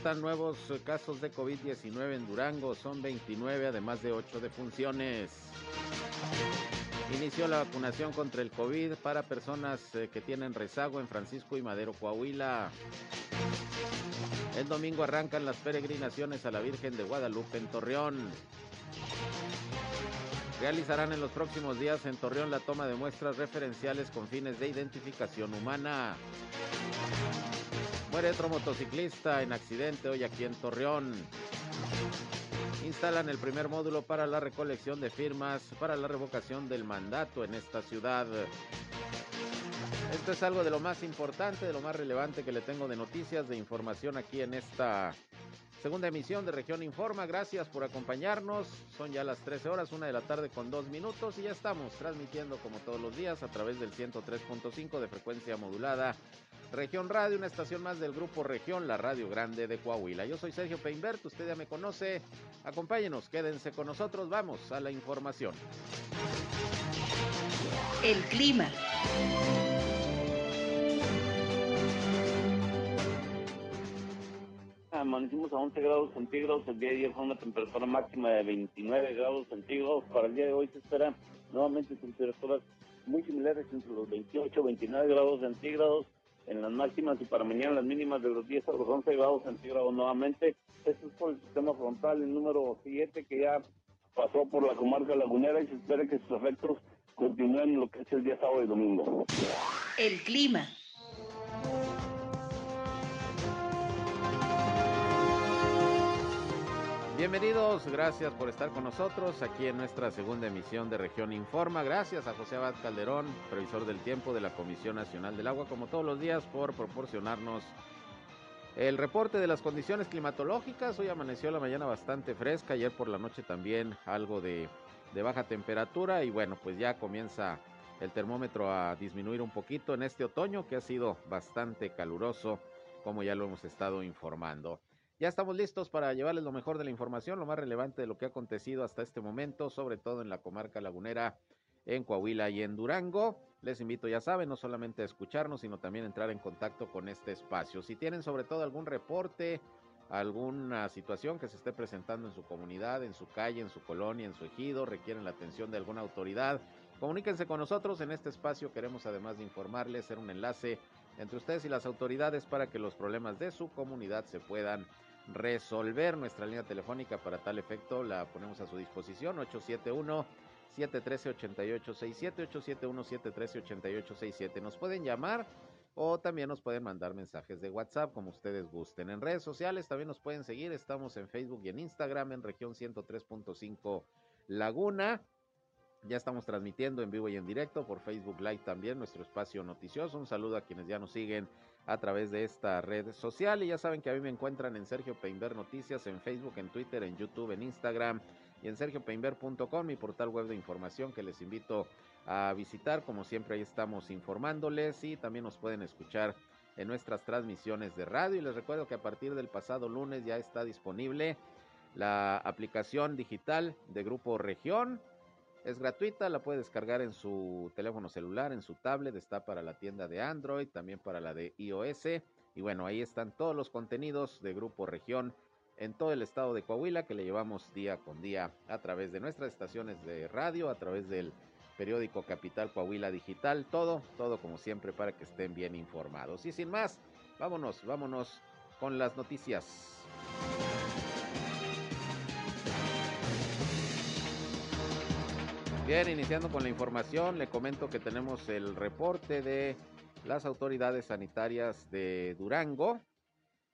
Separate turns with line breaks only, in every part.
Reportan nuevos casos de COVID-19 en Durango, son 29, además de 8 defunciones. Inició la vacunación contra el COVID para personas eh, que tienen rezago en Francisco y Madero, Coahuila. El domingo arrancan las peregrinaciones a la Virgen de Guadalupe en Torreón. Realizarán en los próximos días en Torreón la toma de muestras referenciales con fines de identificación humana. Muere otro motociclista en accidente hoy aquí en Torreón. Instalan el primer módulo para la recolección de firmas para la revocación del mandato en esta ciudad. Esto es algo de lo más importante, de lo más relevante que le tengo de noticias, de información aquí en esta segunda emisión de Región Informa. Gracias por acompañarnos. Son ya las 13 horas, una de la tarde con dos minutos y ya estamos transmitiendo como todos los días a través del 103.5 de frecuencia modulada Región Radio, una estación más del grupo Región, la Radio Grande de Coahuila. Yo soy Sergio Peinbert, usted ya me conoce. Acompáñenos, quédense con nosotros, vamos a la información.
El clima.
Amanecimos a 11 grados centígrados, el día de ayer fue una temperatura máxima de 29 grados centígrados, para el día de hoy se espera nuevamente temperaturas muy similares entre los 28 y 29 grados centígrados, en las máximas y para mañana las mínimas de los 10 a los 11 grados centígrados nuevamente. Esto es por el sistema frontal, el número 7 que ya pasó por la comarca lagunera y se espera que sus efectos continúen lo que es el día sábado y domingo.
El clima.
Bienvenidos, gracias por estar con nosotros aquí en nuestra segunda emisión de Región Informa. Gracias a José Abad Calderón, previsor del tiempo de la Comisión Nacional del Agua, como todos los días, por proporcionarnos el reporte de las condiciones climatológicas. Hoy amaneció la mañana bastante fresca, ayer por la noche también algo de, baja temperatura y bueno, pues ya comienza el termómetro a disminuir un poquito en este otoño que ha sido bastante caluroso, como ya lo hemos estado informando. Ya estamos listos para llevarles lo mejor de la información, lo más relevante de lo que ha acontecido hasta este momento, sobre todo en la comarca lagunera, en Coahuila y en Durango. Les invito, ya saben, no solamente a escucharnos, sino también a entrar en contacto con este espacio. Si tienen sobre todo algún reporte, alguna situación que se esté presentando en su comunidad, en su calle, en su colonia, en su ejido, requieren la atención de alguna autoridad, comuníquense con nosotros en este espacio. Queremos además de informarles, ser un enlace entre ustedes y las autoridades para que los problemas de su comunidad se puedan resolver. Nuestra línea telefónica para tal efecto la ponemos a su disposición, 871 713-8867, 871-713-8867. Nos pueden llamar o también nos pueden mandar mensajes de WhatsApp como ustedes gusten. En redes sociales también nos pueden seguir. Estamos en Facebook y en Instagram en región 103.5 Laguna. Ya estamos transmitiendo en vivo y en directo por Facebook Live también nuestro espacio noticioso. Un saludo a quienes ya nos siguen a través de esta red social. Y ya saben que a mí me encuentran en Sergio Peinber Noticias, en Facebook, en Twitter, en YouTube, en Instagram y en sergiopeinber.com, mi portal web de información que les invito a visitar. Como siempre, ahí estamos informándoles y también nos pueden escuchar en nuestras transmisiones de radio. Y les recuerdo que a partir del pasado lunes ya está disponible la aplicación digital de Grupo Región es gratuita, la puede descargar en su teléfono celular, en su tablet, está para la tienda de Android, también para la de iOS. Y bueno, ahí están todos los contenidos de Grupo Región en todo el estado de Coahuila que le llevamos día con día a través de nuestras estaciones de radio, a través del periódico Capital Coahuila Digital, todo, todo como siempre para que estén bien informados. Y sin más, vámonos, vámonos con las noticias. Bien, iniciando con la información, le comento que tenemos el reporte de las autoridades sanitarias de Durango,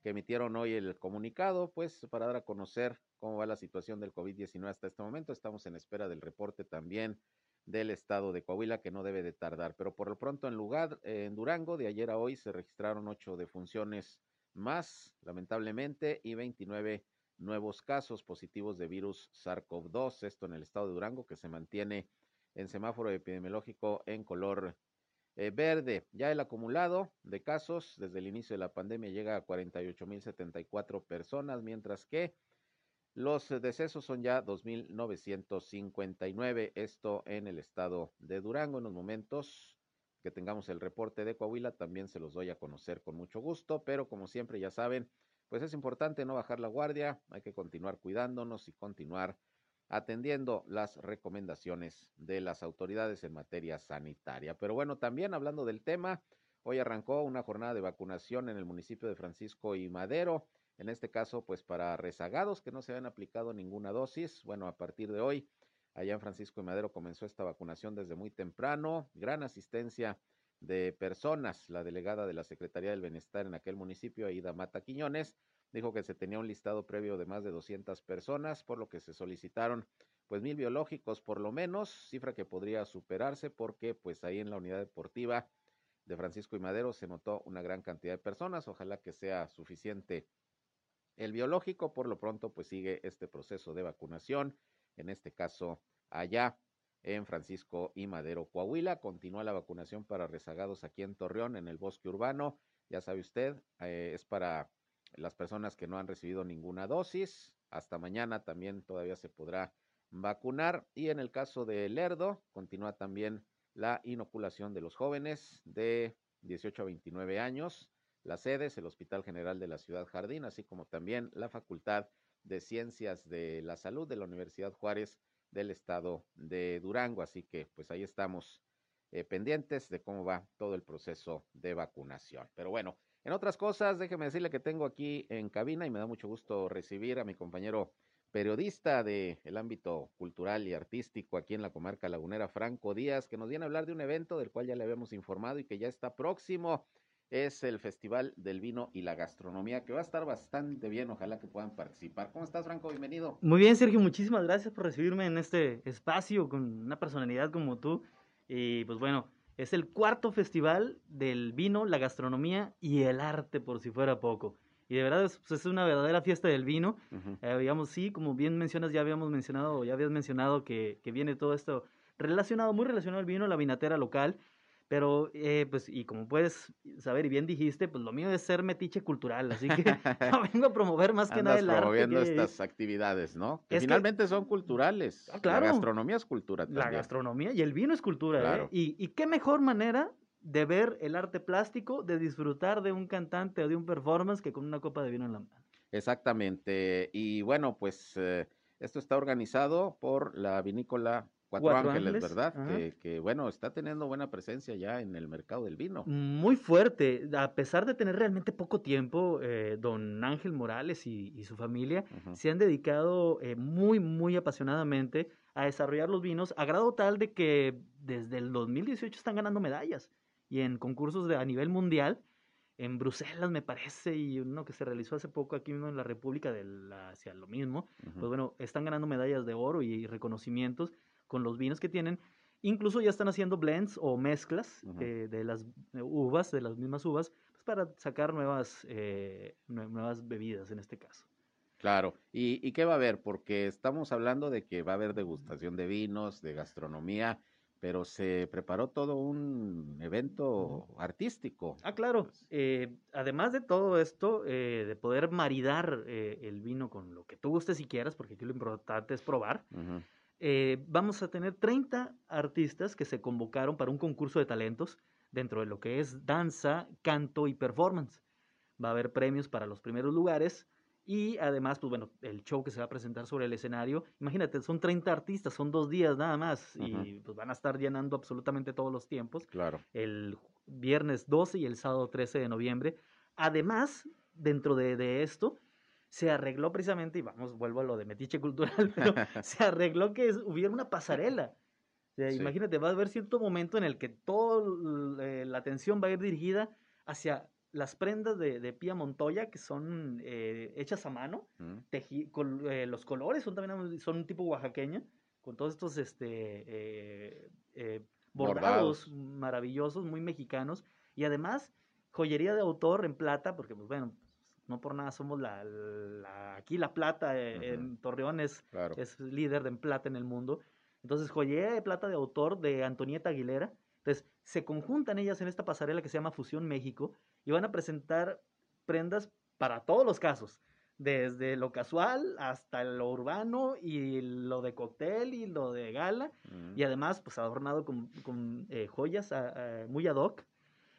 que emitieron hoy el comunicado, pues para dar a conocer cómo va la situación del COVID-19 hasta este momento. Estamos en espera del reporte también del estado de Coahuila, que no debe de tardar. Pero por lo pronto en lugar, en Durango, de ayer a hoy se registraron ocho defunciones más, lamentablemente, y 29 nuevos casos positivos de virus SARS-CoV-2, esto en el estado de Durango, que se mantiene en semáforo epidemiológico en color eh, verde. Ya el acumulado de casos desde el inicio de la pandemia llega a 48.074 personas, mientras que los decesos son ya 2.959, esto en el estado de Durango. En los momentos que tengamos el reporte de Coahuila también se los doy a conocer con mucho gusto, pero como siempre ya saben, pues es importante no bajar la guardia, hay que continuar cuidándonos y continuar atendiendo las recomendaciones de las autoridades en materia sanitaria. Pero bueno, también hablando del tema, hoy arrancó una jornada de vacunación en el municipio de Francisco y Madero, en este caso pues para rezagados que no se habían aplicado ninguna dosis. Bueno, a partir de hoy, allá en Francisco y Madero comenzó esta vacunación desde muy temprano, gran asistencia de personas. La delegada de la Secretaría del Bienestar en aquel municipio, Aida Mata Quiñones, dijo que se tenía un listado previo de más de 200 personas, por lo que se solicitaron pues mil biológicos por lo menos, cifra que podría superarse porque pues ahí en la unidad deportiva de Francisco y Madero se notó una gran cantidad de personas, ojalá que sea suficiente el biológico, por lo pronto pues sigue este proceso de vacunación, en este caso allá en Francisco y Madero, Coahuila, continúa la vacunación para rezagados aquí en Torreón, en el bosque urbano, ya sabe usted, eh, es para las personas que no han recibido ninguna dosis. Hasta mañana también todavía se podrá vacunar. Y en el caso de Lerdo, continúa también la inoculación de los jóvenes de 18 a 29 años. La sede es el Hospital General de la Ciudad Jardín, así como también la Facultad de Ciencias de la Salud de la Universidad Juárez del Estado de Durango. Así que pues ahí estamos eh, pendientes de cómo va todo el proceso de vacunación. Pero bueno, en otras cosas, déjeme decirle que tengo aquí en cabina y me da mucho gusto recibir a mi compañero periodista del el ámbito cultural y artístico aquí en la comarca lagunera, Franco Díaz, que nos viene a hablar de un evento del cual ya le habíamos informado y que ya está próximo. Es el Festival del Vino y la Gastronomía, que va a estar bastante bien. Ojalá que puedan participar. ¿Cómo estás, Franco? Bienvenido.
Muy bien, Sergio. Muchísimas gracias por recibirme en este espacio con una personalidad como tú. Y pues bueno, es el cuarto festival del vino, la gastronomía y el arte, por si fuera poco. Y de verdad es, pues, es una verdadera fiesta del vino. Eh, digamos, sí, como bien mencionas, ya habíamos mencionado, ya habías mencionado que, que viene todo esto relacionado, muy relacionado al vino, la vinatera local. Pero, eh, pues, y como puedes saber y bien dijiste, pues lo mío es ser metiche cultural, así que no vengo a promover más que nada el arte.
promoviendo estas actividades, ¿no? Que finalmente son culturales.
Ah, claro.
La gastronomía es cultura también.
La gastronomía y el vino es cultura, ¿eh? Y, y qué mejor manera de ver el arte plástico, de disfrutar de un cantante o de un performance que con una copa de vino en la mano.
Exactamente. Y bueno, pues eh, esto está organizado por la vinícola Cuatro, Ángeles, ¿verdad? Que, bueno, está teniendo buena presencia ya en el mercado del vino.
Muy fuerte, a pesar de tener realmente poco tiempo, eh, don Ángel Morales y, su familia se han dedicado eh, muy, muy apasionadamente a desarrollar los vinos, a grado tal de que desde el 2018 están ganando medallas y en concursos de, a nivel mundial. En Bruselas, me parece, y uno que se realizó hace poco aquí mismo en la República, de la, hacia lo mismo, pues bueno, están ganando medallas de oro y reconocimientos con los vinos que tienen. Incluso ya están haciendo blends o mezclas eh, de las uvas, de las mismas uvas, pues para sacar nuevas, eh, nuevas bebidas en este caso.
Claro, ¿Y, ¿Y, qué va a haber? Porque estamos hablando de que va a haber degustación de vinos, de gastronomía, pero se preparó todo un evento artístico.
Ah, claro. Pues eh, además de todo esto, de poder maridar el vino con lo que tú gustes y quieras, porque aquí lo importante es probar. Eh, vamos a tener 30 artistas que se convocaron para un concurso de talentos dentro de lo que es danza, canto y performance. Va a haber premios para los primeros lugares y además, pues bueno, el show que se va a presentar sobre el escenario. Imagínate, son 30 artistas, son dos días nada más y pues van a estar llenando absolutamente todos los tiempos.
Claro.
El viernes 12 y el sábado 13 de noviembre. Además, dentro de, de esto, se arregló precisamente, y vamos, vuelvo a lo de metiche cultural, pero se arregló que hubiera una pasarela. Imagínate, va a haber cierto momento en el que toda eh, la atención va a ir dirigida hacia las prendas de, de Pía Montoya, que son eh, hechas a mano.
Mm.
teji- col- eh, los colores son también son un tipo oaxaqueña, con todos estos este, bordados,
Bordados.
maravillosos, muy mexicanos. Y además, joyería de autor en plata, porque pues bueno, no por nada somos la, la- aquí la plata eh, en Torreón es,
Claro.
es líder de en plata en el mundo. Entonces, joyería de plata de autor de Antonieta Aguilera. Entonces, se conjuntan ellas en esta pasarela que se llama Fusión México y van a presentar prendas para todos los casos, desde lo casual hasta lo urbano y lo de cóctel y lo de gala
Mm.
y además pues adornado con, con, eh, joyas ah, ah, muy ad hoc.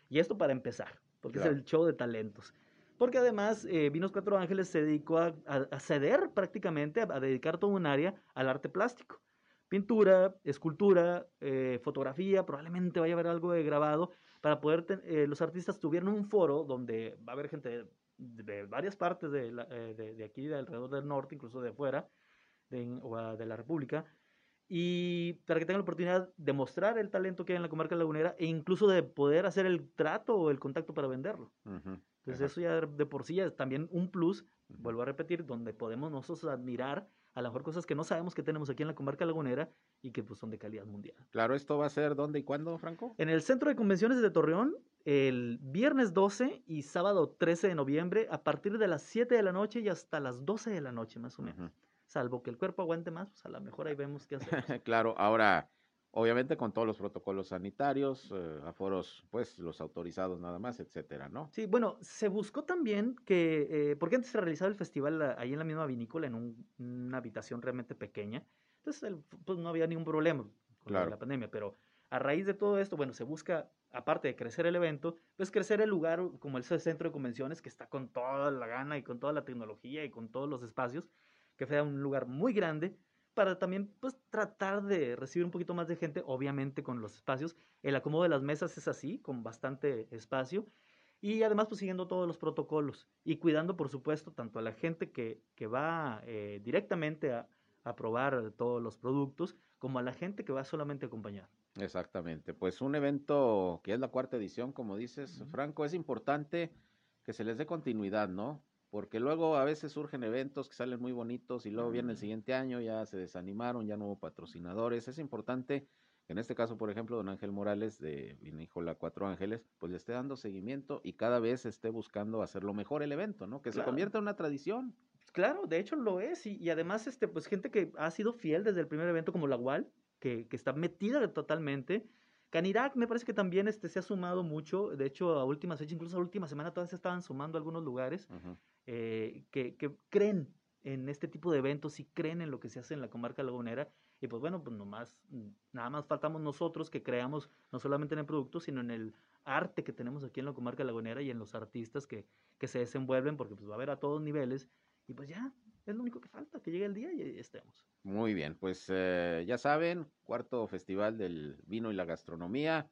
Y esto para empezar, porque
Claro.
es el show de talentos. Porque además eh, Vinos Cuatro Ángeles se dedicó a, ceder prácticamente, a, dedicar todo un área al arte plástico. Pintura, escultura, eh, fotografía, probablemente vaya a haber algo de grabado, para poder, ten- eh, los artistas tuvieron un foro donde va a haber gente de, de varias partes de, la- eh, de, de aquí, de alrededor del norte, incluso de afuera, de, o, de la República, y para que tengan la oportunidad de mostrar el talento que hay en la comarca lagunera e incluso de poder hacer el trato o el contacto para venderlo.
Ujú.
Entonces
Ajá.
eso ya de por sí es también un plus, vuelvo a repetir, donde podemos nosotros admirar a lo mejor cosas que no sabemos que tenemos aquí en la comarca lagunera y que pues son de calidad mundial.
Claro, ¿esto va a ser dónde y cuándo, Franco?
En el Centro de Convenciones de Torreón, el viernes 12 y sábado 13 de noviembre, a partir de las 7 de la noche y hasta las 12 de la noche más o menos. Salvo que el cuerpo aguante más, pues a lo mejor ahí vemos qué hacer.
claro, ahora, obviamente con todos los protocolos sanitarios, eh, aforos, pues los autorizados nada más, etcétera, ¿no?
Sí, bueno, se buscó también que, eh, porque antes se realizaba el festival ah, ahí en la misma vinícola, en un- una habitación realmente pequeña, entonces el- pues no había ningún problema con
Claro.
la pandemia, pero a raíz de todo esto, bueno, se busca, aparte de crecer el evento, pues crecer el lugar como el centro de convenciones que está con toda la gana y con toda la tecnología y con todos los espacios, que sea un lugar muy grande para también pues tratar de recibir un poquito más de gente, obviamente con los espacios. El acomodo de las mesas es así, con bastante espacio. Y además, pues siguiendo todos los protocolos y cuidando, por supuesto, tanto a la gente que, que va eh, directamente a, a probar todos los productos, como a la gente que va solamente a acompañar.
Exactamente, pues un evento que es la cuarta edición, como dices. Franco, es importante que se les dé continuidad, ¿no? Porque luego a veces surgen eventos que salen muy bonitos y luego viene el
Mm.
siguiente año, ya se desanimaron, ya no hubo patrocinadores. Es importante que en este caso, por ejemplo, don Ángel Morales de Vinícola Cuatro Ángeles, pues le esté dando seguimiento y cada vez esté buscando hacerlo mejor el evento, ¿no? Que se convierta en una tradición.
Claro, de hecho lo es. Y, y además, este, pues gente que ha sido fiel desde el primer evento, como la UAL, que, que está metida totalmente. Canirac me parece que también este, se ha sumado mucho. De hecho, a últimas fechas, incluso a última semana, todavía se estaban sumando algunos lugares
Ujú.
Eh, que, que creen en este tipo de eventos y creen en lo que se hace en la comarca lagunera. Y pues bueno, pues nomás, mm, nada más faltamos nosotros que creamos no solamente en el producto, sino en el arte que tenemos aquí en la comarca lagunera y en los artistas que, que se desenvuelven, porque pues va a haber a todos niveles. Y pues ya, es lo único que falta, que llegue el día y estemos.
Muy bien, pues eh, ya saben, cuarto festival del vino y la gastronomía,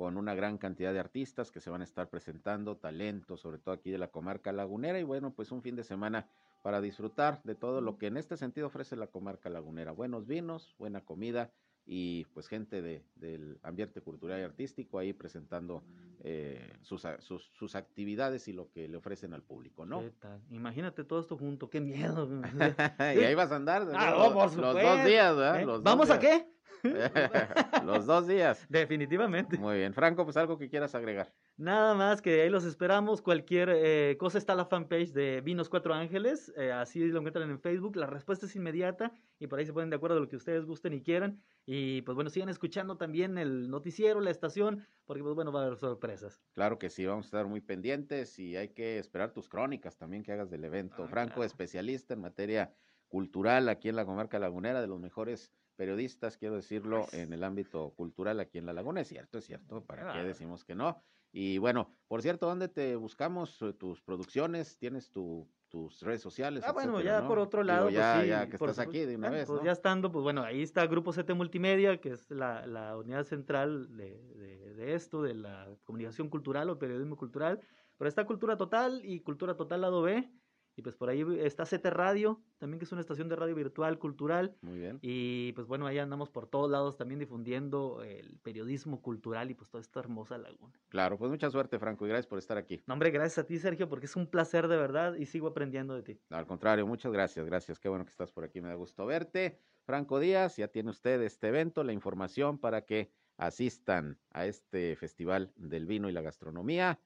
con una gran cantidad de artistas que se van a estar presentando, talentos, sobre todo aquí de la comarca lagunera, y bueno, pues un fin de semana para disfrutar de todo lo que en este sentido ofrece la comarca lagunera. Buenos vinos, buena comida y pues gente de, del ambiente cultural y artístico ahí presentando eh, sus, sus, sus actividades y lo que le ofrecen al público, ¿no?
¿Qué tal? Imagínate todo esto junto, qué miedo.
y ahí vas a andar
Ah,
los,
no,
los dos días, ¿verdad?
¿eh?
Los dos
¿Vamos a qué?
Los dos días.
Definitivamente.
Muy bien. Franco, pues algo que quieras agregar.
Nada más que ahí los esperamos. Cualquier eh, cosa está la fanpage de Vinos Cuatro Ángeles. eh, así lo encuentran en Facebook. La respuesta es inmediata y por ahí se ponen de acuerdo a lo que ustedes gusten y quieran. Y pues bueno, sigan escuchando también el noticiero, la estación, porque pues bueno, va a haber sorpresas.
Claro que sí, vamos a estar muy pendientes y hay que esperar tus crónicas también que hagas del evento.
Ah,
Franco,
claro.
especialista en materia cultural aquí en la comarca lagunera, de los mejores periodistas, quiero decirlo,
Pues.
en el ámbito cultural aquí en la laguna. Es cierto, es cierto, ¿para qué decimos que no? Y bueno, por cierto, ¿dónde te buscamos eh, tus producciones? ¿Tienes tu, tus redes sociales?
Ah, bueno, ya
¿no?
por otro
Digo,
lado, pues
ya,
sí,
ya que
por
estás aquí de una vez,
Pues
¿no?
ya estando, pues bueno, ahí está Grupo CT Multimedia, que es la, la unidad central de, de- de esto, de la comunicación cultural o periodismo cultural. Pero está Cultura Total y Cultura Total Lado B. Y pues por ahí está CT Radio, también que es una estación de radio virtual, cultural.
Muy bien.
Y pues bueno, ahí andamos por todos lados también difundiendo el periodismo cultural y pues toda esta hermosa laguna.
Claro, pues mucha suerte, Franco, y gracias por estar aquí.
No, hombre, gracias a ti, Sergio, porque es un placer de verdad y sigo aprendiendo de ti.
al contrario, muchas gracias, gracias. Qué bueno que estás por aquí, me da gusto verte. Franco Díaz, ya tiene usted este evento, la información para que asistan a este Festival del Vino y la Gastronomía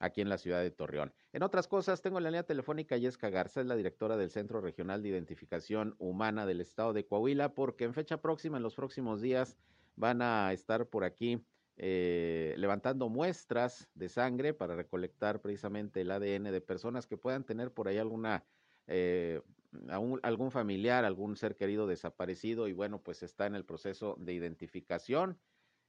aquí en la ciudad de Torreón. En otras cosas, tengo en la línea telefónica Yesca Garza, es la directora del Centro Regional de Identificación Humana del Estado de Coahuila, porque en fecha próxima, en los próximos días, van a estar por aquí eh, levantando muestras de sangre para recolectar precisamente el ADN de personas que puedan tener por ahí alguna eh, algún familiar, algún ser querido desaparecido y bueno, pues está en el proceso de identificación.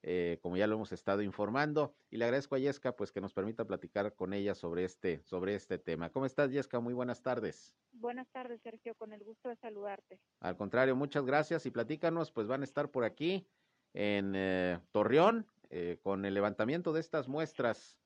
Eh, como ya lo hemos estado informando, y le agradezco a Yesca pues que nos permita platicar con ella sobre este, sobre este tema. ¿Cómo estás, Yesca? Muy buenas tardes.
Buenas tardes, Sergio, con el gusto de saludarte.
Al contrario, muchas gracias y platícanos, pues van a estar por aquí en eh, Torreón eh, con el levantamiento de estas muestras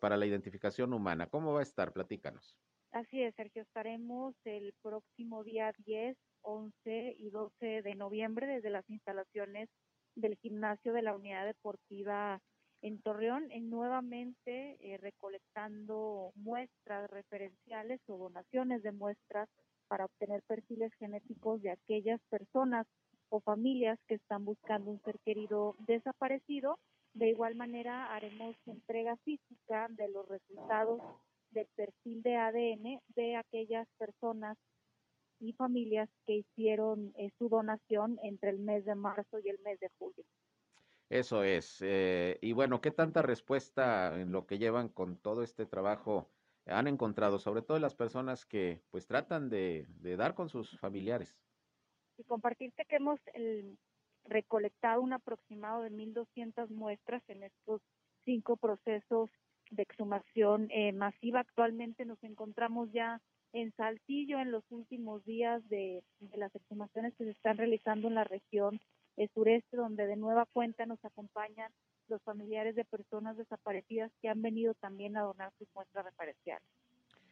para la identificación humana. ¿Cómo va a estar? Platícanos.
Así es, Sergio, estaremos el próximo día 10, 11 y 12 de noviembre desde las instalaciones del gimnasio de la unidad deportiva en Torreón, en nuevamente eh, recolectando muestras referenciales o donaciones de muestras para obtener perfiles genéticos de aquellas personas o familias que están buscando un ser querido desaparecido. De igual manera, haremos entrega física de los resultados del perfil de ADN de aquellas personas y familias que hicieron eh, su donación entre el mes de marzo y el mes de julio.
Eso es. Eh, y bueno, ¿qué tanta respuesta en lo que llevan con todo este trabajo han encontrado, sobre todo las personas que pues tratan de, dar con sus familiares?
Y compartirte que hemos recolectado un aproximado de 1.200 muestras en estos cinco procesos de exhumación eh, masiva. Actualmente nos encontramos ya en Saltillo en los últimos días de, las exhumaciones que se están realizando en la región sureste, donde de nueva cuenta nos acompañan los familiares de personas desaparecidas que han venido también a donar sus muestras referenciales.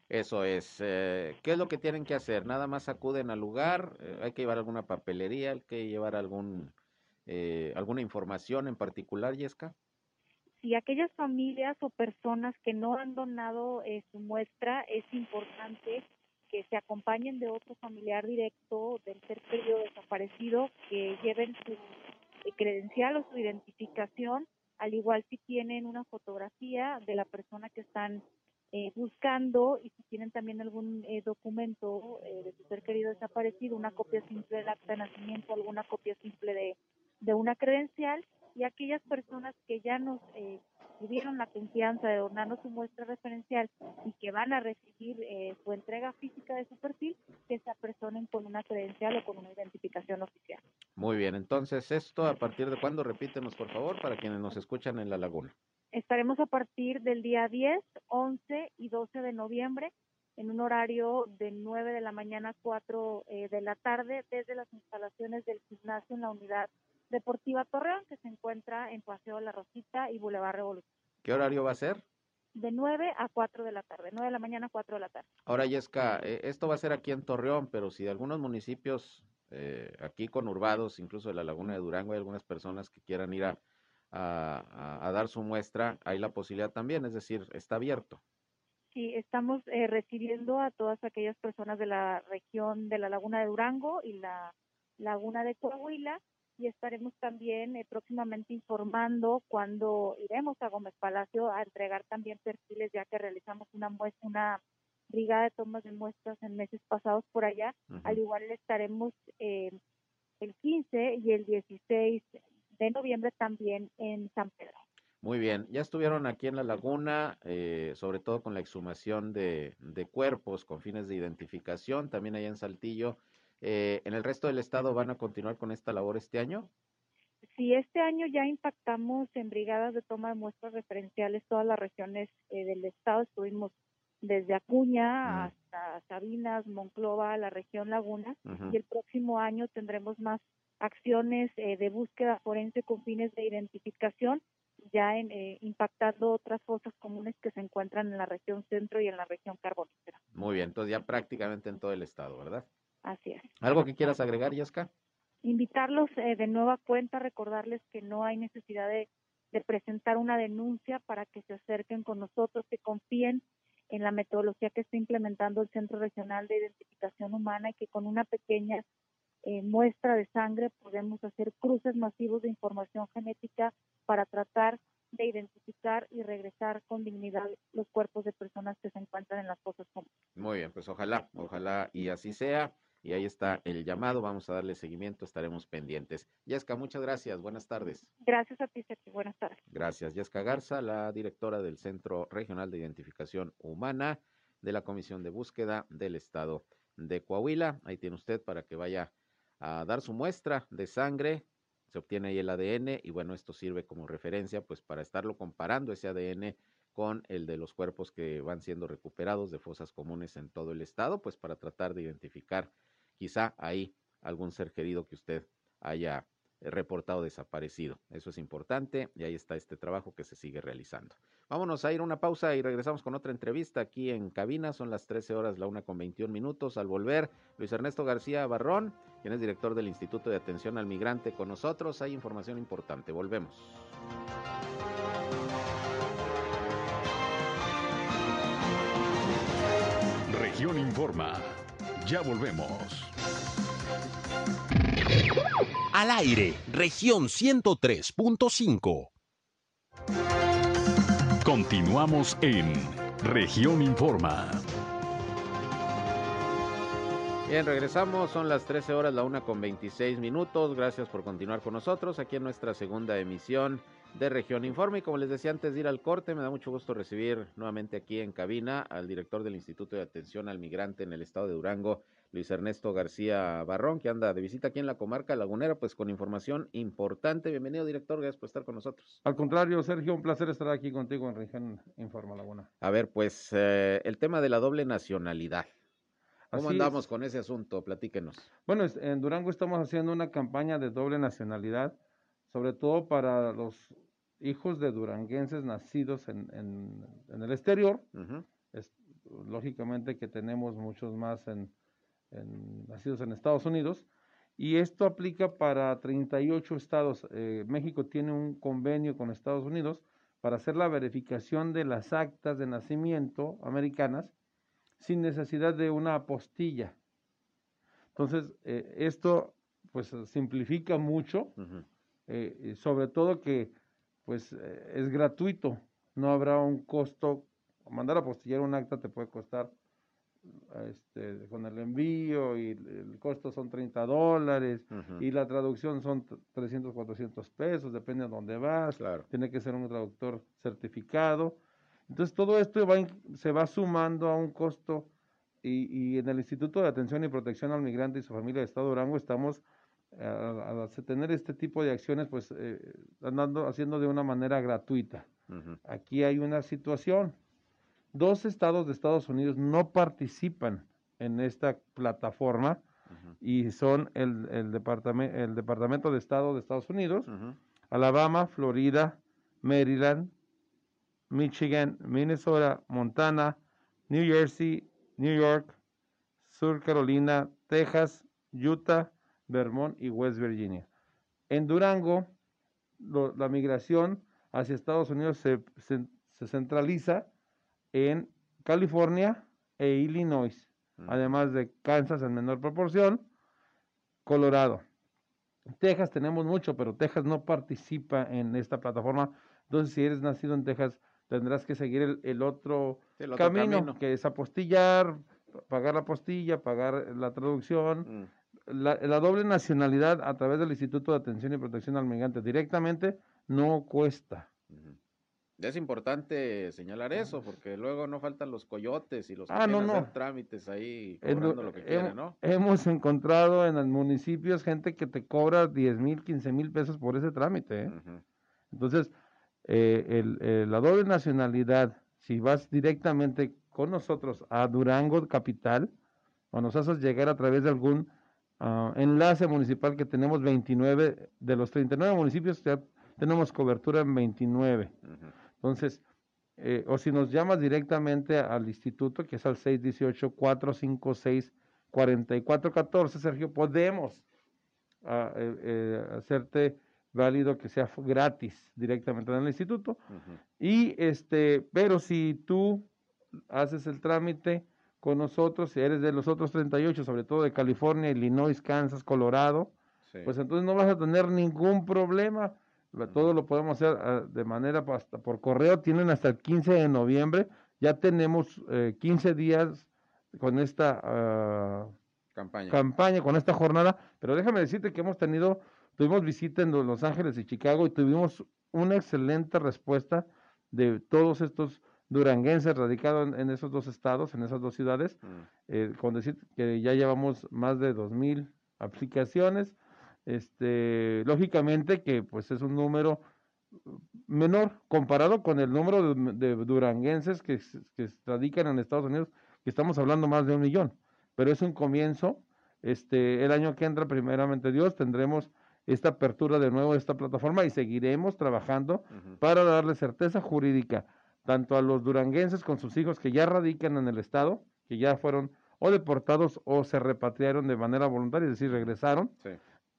Eso es. Eh, ¿Qué es lo que tienen que hacer? Nada más acuden al lugar, eh, hay que llevar alguna papelería, hay que llevar algún eh, alguna información en particular, Yesca.
Si aquellas familias o personas que no han donado eh, su muestra, es importante que se acompañen de otro familiar directo del ser querido desaparecido, que lleven su eh, credencial o su identificación, al igual si tienen una fotografía de la persona que están eh, buscando y si tienen también algún documento de su ser querido desaparecido, una copia simple del acta de nacimiento, alguna copia simple de, de una credencial, y aquellas personas que ya nos eh, tuvieron la confianza de donarnos su muestra referencial y que van a recibir eh, su entrega física de su perfil, que se apersonen con una credencial o con una identificación oficial.
Muy bien, entonces esto a partir de cuándo, repítenos por favor, para quienes nos escuchan en La Laguna.
Estaremos a partir del día 10, 11 y 12 de noviembre en un horario de 9 de la mañana a 4 eh, de la tarde desde las instalaciones del gimnasio en la unidad Deportiva Torreón, que se encuentra en Paseo La Rosita y Boulevard Revolución.
¿Qué horario va a ser?
De 9 a 4 de la tarde, 9 de la mañana a 4 de la tarde.
Ahora, Yesca, eh, esto va a ser aquí en Torreón, pero si de algunos municipios eh, aquí conurbados, incluso de la Laguna de Durango, hay algunas personas que quieran ir a, a, dar su muestra, hay la posibilidad también, es decir, está abierto.
Sí, estamos eh, recibiendo a todas aquellas personas de la región de la Laguna de Durango y la Laguna de Coahuila y estaremos también eh, próximamente informando cuando iremos a Gómez Palacio a entregar también perfiles ya que realizamos una muestra, una brigada de tomas de muestras en meses pasados por allá. Al igual estaremos eh, el 15 y el 16 de noviembre también en San Pedro.
Muy bien, ya estuvieron aquí en la laguna, eh, sobre todo con la exhumación de, de cuerpos con fines de identificación, también allá en Saltillo eh, ¿En el resto del estado van a continuar con esta labor este año?
Sí, este año ya impactamos en brigadas de toma de muestras referenciales todas las regiones eh, del estado. Estuvimos desde Acuña hasta Sabinas, Monclova, la región Laguna, y el próximo año tendremos más acciones eh, de búsqueda forense con fines de identificación ya en, eh, impactando otras fosas comunes que se encuentran en la región centro y en la región carbonífera.
Muy bien, entonces ya prácticamente en todo el estado, ¿verdad?
Así es.
¿Algo que quieras agregar, Yesca?
Invitarlos eh, de nueva cuenta, recordarles que no hay necesidad de, de presentar una denuncia para que se acerquen con nosotros, que confíen en la metodología que está implementando el Centro Regional de Identificación Humana y que con una pequeña eh, muestra de sangre podemos hacer cruces masivos de información genética para tratar de identificar y regresar con dignidad los cuerpos de personas que se encuentran en las fosas comunes.
Muy bien, pues ojalá, ojalá y así sea. Y ahí está el llamado, vamos a darle seguimiento, estaremos pendientes. Yesca, muchas gracias, buenas tardes.
Gracias a ti, Sergio, buenas tardes.
Gracias, Yesca Garza, la directora del Centro Regional de Identificación Humana de la Comisión de Búsqueda del Estado de Coahuila. Ahí tiene usted para que vaya a dar su muestra de sangre, se obtiene ahí el ADN y bueno, esto sirve como referencia pues para estarlo comparando ese ADN con el de los cuerpos que van siendo recuperados de fosas comunes en todo el estado, pues para tratar de identificar quizá ahí algún ser querido que usted haya eh, reportado desaparecido. Eso es importante y ahí está este trabajo que se sigue realizando. Vámonos a ir a una pausa y regresamos con otra entrevista aquí en cabina. Son las 13 horas, la una con 21 minutos. Al volver, Luis Ernesto García Barrón, quien es director del Instituto de Atención al Migrante, con nosotros. Hay información importante. Volvemos.
Región Informa. Ya volvemos.
Al aire, región 103.5.
Continuamos en región Informa.
Bien, regresamos, son las 13 horas, la una con 26 minutos. Gracias por continuar con nosotros aquí en nuestra segunda emisión de Región Informe. Y como les decía antes de ir al corte, me da mucho gusto recibir nuevamente aquí en cabina al director del Instituto de Atención al Migrante en el estado de Durango, Luis Ernesto García Barrón, que anda de visita aquí en la comarca lagunera, pues con información importante. Bienvenido, director, gracias por estar con nosotros.
Al contrario, Sergio, un placer estar aquí contigo en Región Informa Laguna.
A ver, pues eh, el tema de la doble nacionalidad. ¿Cómo
Así
andamos
es.
con ese asunto? Platíquenos.
Bueno, en Durango estamos haciendo una campaña de doble nacionalidad, sobre todo para los hijos de duranguenses nacidos en, en- en el exterior. Es- lógicamente que tenemos muchos más en, en- nacidos en Estados Unidos. Y esto aplica para 38 estados. Eh, México tiene un convenio con Estados Unidos para hacer la verificación de las actas de nacimiento americanas sin necesidad de una apostilla. Entonces, eh, esto pues simplifica mucho. Eh, y sobre todo que pues eh, es gratuito, no habrá un costo, mandar a apostillar un acta te puede costar este, con el envío y el, costo son 30 dólares y la traducción son t- 300, 400 pesos, depende de dónde vas,
Claro.
tiene que ser un traductor certificado. Entonces todo esto va se va sumando a un costo y, y en el Instituto de Atención y Protección al Migrante y su familia de Estado de Durango estamos eh, al tener este tipo de acciones pues eh, andando haciendo de una manera gratuita. Aquí hay una situación. Dos estados de Estados Unidos no participan en esta plataforma y son el, el, departamen- el Departamento de Estado de Estados Unidos. Alabama, Florida, Maryland, Michigan, Minnesota, Montana, New Jersey, New York, Sur Carolina, Texas, Utah, Vermont y West Virginia. En Durango, lo- la migración hacia Estados Unidos se, se- se centraliza en California e Illinois,
Ujú.
además de Kansas en menor proporción, Colorado. Texas tenemos mucho, pero Texas no participa en esta plataforma. Entonces, si eres nacido en Texas, tendrás que seguir el, el otro,
Sí, el otro
camino,
camino.
que es apostillar, pagar la apostilla, pagar la traducción,
Mm.
La, la doble nacionalidad a través del Instituto de Atención y Protección al Migrante directamente no cuesta.
Es importante señalar eso, porque luego no faltan los coyotes y los que
Ah, no,
hacer
no.
trámites ahí
En
cobrando lo que quieren, ¿no?
Hemos encontrado en los municipios gente que te cobra 10 mil, 15 mil pesos por ese trámite. ¿eh? Entonces, eh, el- eh, la doble nacionalidad, si vas directamente con nosotros a Durango Capital, o nos haces llegar a través de algún ah, enlace municipal que tenemos 29, de los 39 municipios, ya tenemos cobertura en 29. Entonces, eh, o si nos llamas directamente al instituto, que es al 618-456-4414, Sergio, podemos eh, eh, hacerte válido que sea gratis directamente en el instituto. Y este, pero si tú haces el trámite con nosotros, si eres de los otros 38, sobre todo de California, Illinois, Kansas, Colorado, pues entonces no vas a tener ningún problema. Todo lo podemos hacer ah, de manera hasta por correo. Tienen hasta el 15 de noviembre. Ya tenemos 15 eh, días con esta ah, campaña. campaña, con esta jornada. Pero déjame decirte que hemos tenido, tuvimos visita en Los Ángeles y Chicago y tuvimos una excelente respuesta de todos estos duranguenses radicados en, esos dos estados, en esas dos ciudades, mm. eh, con decir que ya llevamos más de 2.000 aplicaciones, este, lógicamente que pues es un número menor comparado con el número de, duranguenses que, que radican en Estados Unidos, que estamos hablando más de un millón, pero es un comienzo, este, el año que entra, primeramente Dios, tendremos esta apertura de nuevo de esta plataforma y seguiremos trabajando para darle certeza jurídica tanto a los duranguenses con sus hijos que ya radican en el estado, que ya fueron o deportados o se repatriaron de manera voluntaria, es decir, regresaron,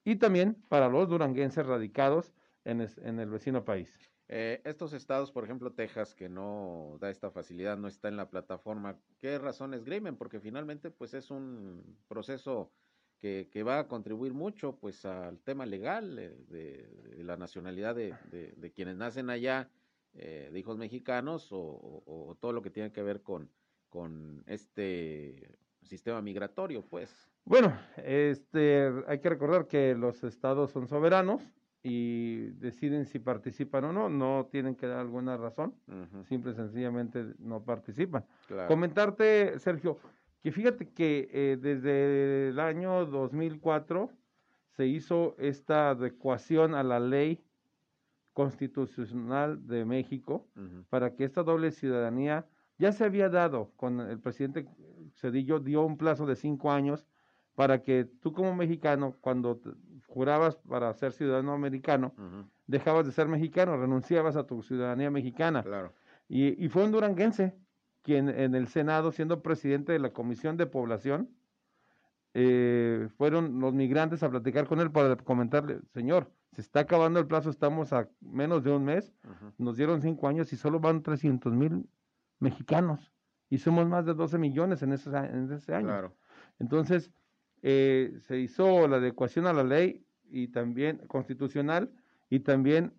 y también para los duranguenses radicados en, en el vecino país.
Eh, estos estados, por ejemplo, Texas, que no da esta facilidad, no está en la plataforma, ¿qué razones grimen? Porque finalmente, pues es un proceso que, que va a contribuir mucho, pues, al tema legal eh, de, la nacionalidad de, de, quienes nacen allá eh, de hijos mexicanos o, todo lo que tiene que ver con, con este sistema migratorio, pues.
Bueno, este, hay que recordar que los estados son soberanos y deciden si participan o no, no tienen que dar alguna razón, simple y sencillamente no participan. Comentarte, Sergio, que fíjate que eh, desde el año 2004 se hizo esta adecuación a la ley constitucional de México para que esta doble ciudadanía ya se había dado con el presidente Cedillo dio un plazo de cinco años para que tú como mexicano cuando jurabas para ser ciudadano americano dejabas de ser mexicano renunciabas a tu ciudadanía mexicana. Claro. y, y, fue un duranguense quien en el Senado siendo presidente de la Comisión de Población eh, fueron los migrantes a platicar con él para comentarle señor se está acabando el plazo, estamos a menos de un mes, nos dieron cinco años y solo van 300 mil mexicanos. Y somos más de 12 millones en ese, en ese año. Entonces, eh, se hizo la adecuación a la ley y también constitucional y también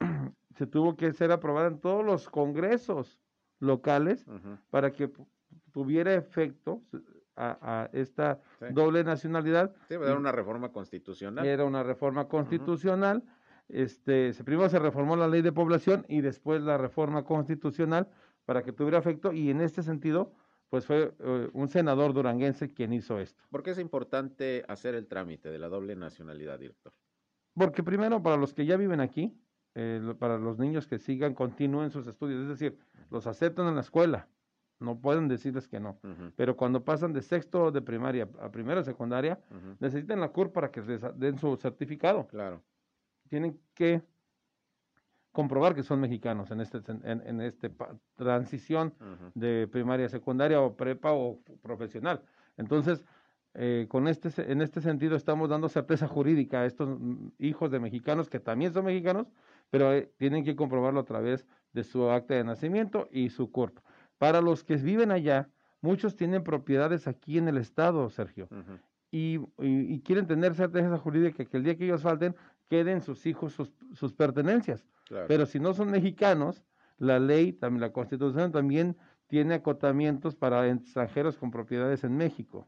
se tuvo que ser aprobada en todos los congresos locales para que tuviera efecto a, esta doble nacionalidad.
Debe era una reforma constitucional.
Era una reforma constitucional. este, primero se reformó la ley de población y después la reforma constitucional para que tuviera efecto y en este sentido, pues fue eh, un senador duranguense quien hizo esto.
¿Por qué es importante hacer el trámite de la doble nacionalidad, director?
Porque primero, para los que ya viven aquí, eh, para los niños que sigan, continúen sus estudios, es decir, los aceptan en la escuela, no pueden decirles que no. Pero cuando pasan de sexto de primaria a primera secundaria, necesitan la CUR para que les den su certificado.
Claro.
Tienen que comprobar que son mexicanos en este en, en este transición de primaria a secundaria o prepa o profesional. Entonces, eh, con este en este sentido estamos dando certeza jurídica a estos hijos de mexicanos que también son mexicanos, pero eh, tienen que comprobarlo a través de su acta de nacimiento y su CURP. Para los que viven allá, muchos tienen propiedades aquí en el estado, Sergio, y, quieren tener certeza jurídica que el día que ellos falten, queden sus hijos sus, pertenencias. Pero si no son mexicanos, la ley, también la constitución también tiene acotamientos para extranjeros con propiedades en México.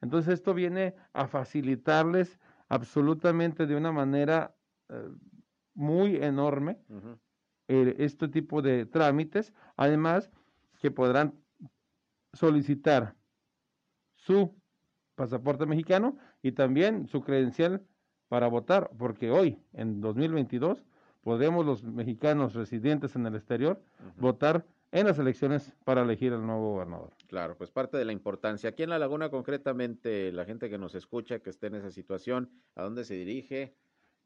Entonces esto viene a facilitarles absolutamente de una manera eh, muy enorme este tipo de trámites. Además, que podrán solicitar su pasaporte mexicano y también su credencial para votar, porque hoy, en 2022, podremos los mexicanos residentes en el exterior votar en las elecciones para elegir al nuevo gobernador.
Claro, pues parte de la importancia. Aquí en La Laguna, concretamente, la gente que nos escucha, que esté en esa situación, ¿a dónde se dirige?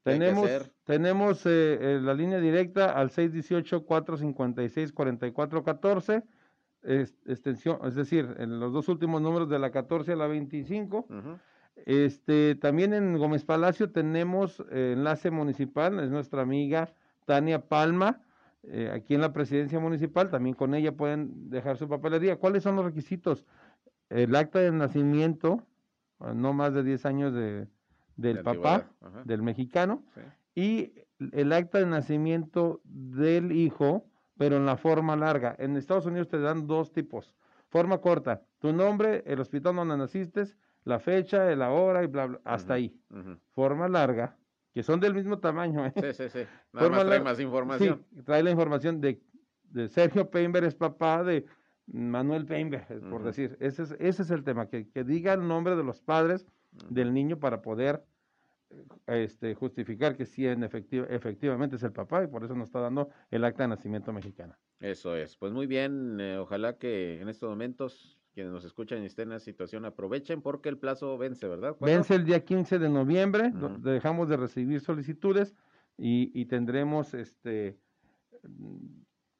Tenemos, tenemos eh, eh, la línea directa al 618-456-4414, es, extensión, es decir, en los dos últimos números de la 14 a la 25. este, también en Gómez Palacio tenemos eh, enlace municipal, es nuestra amiga Tania Palma, aquí en la presidencia municipal, también con ella pueden dejar su papelería. ¿Cuáles son los requisitos? El acta de nacimiento, no más de 10 años de, del papá, del mexicano, y el acta de nacimiento del hijo, pero en la forma larga. En Estados Unidos te dan dos tipos. Forma corta, tu nombre, el hospital donde naciste, la fecha, la hora y bla, bla, hasta ahí. Forma larga, que son del mismo tamaño. ¿eh?
Sí, sí, sí. Nada más trae más información.
trae la información de, de Sergio Peinberg es papá de Manuel Peinberg, por decir. Ese es, ese es el tema, que, que diga el nombre de los padres del niño para poder este, justificar que sí en efectivamente es el papá y por eso nos está dando el acta de nacimiento mexicana.
Eso es. Pues muy bien, eh, ojalá que en estos momentos quienes nos escuchan y estén en la situación aprovechen porque el plazo vence, ¿verdad?
Vence el día 15 de noviembre, dejamos de recibir solicitudes y, y tendremos este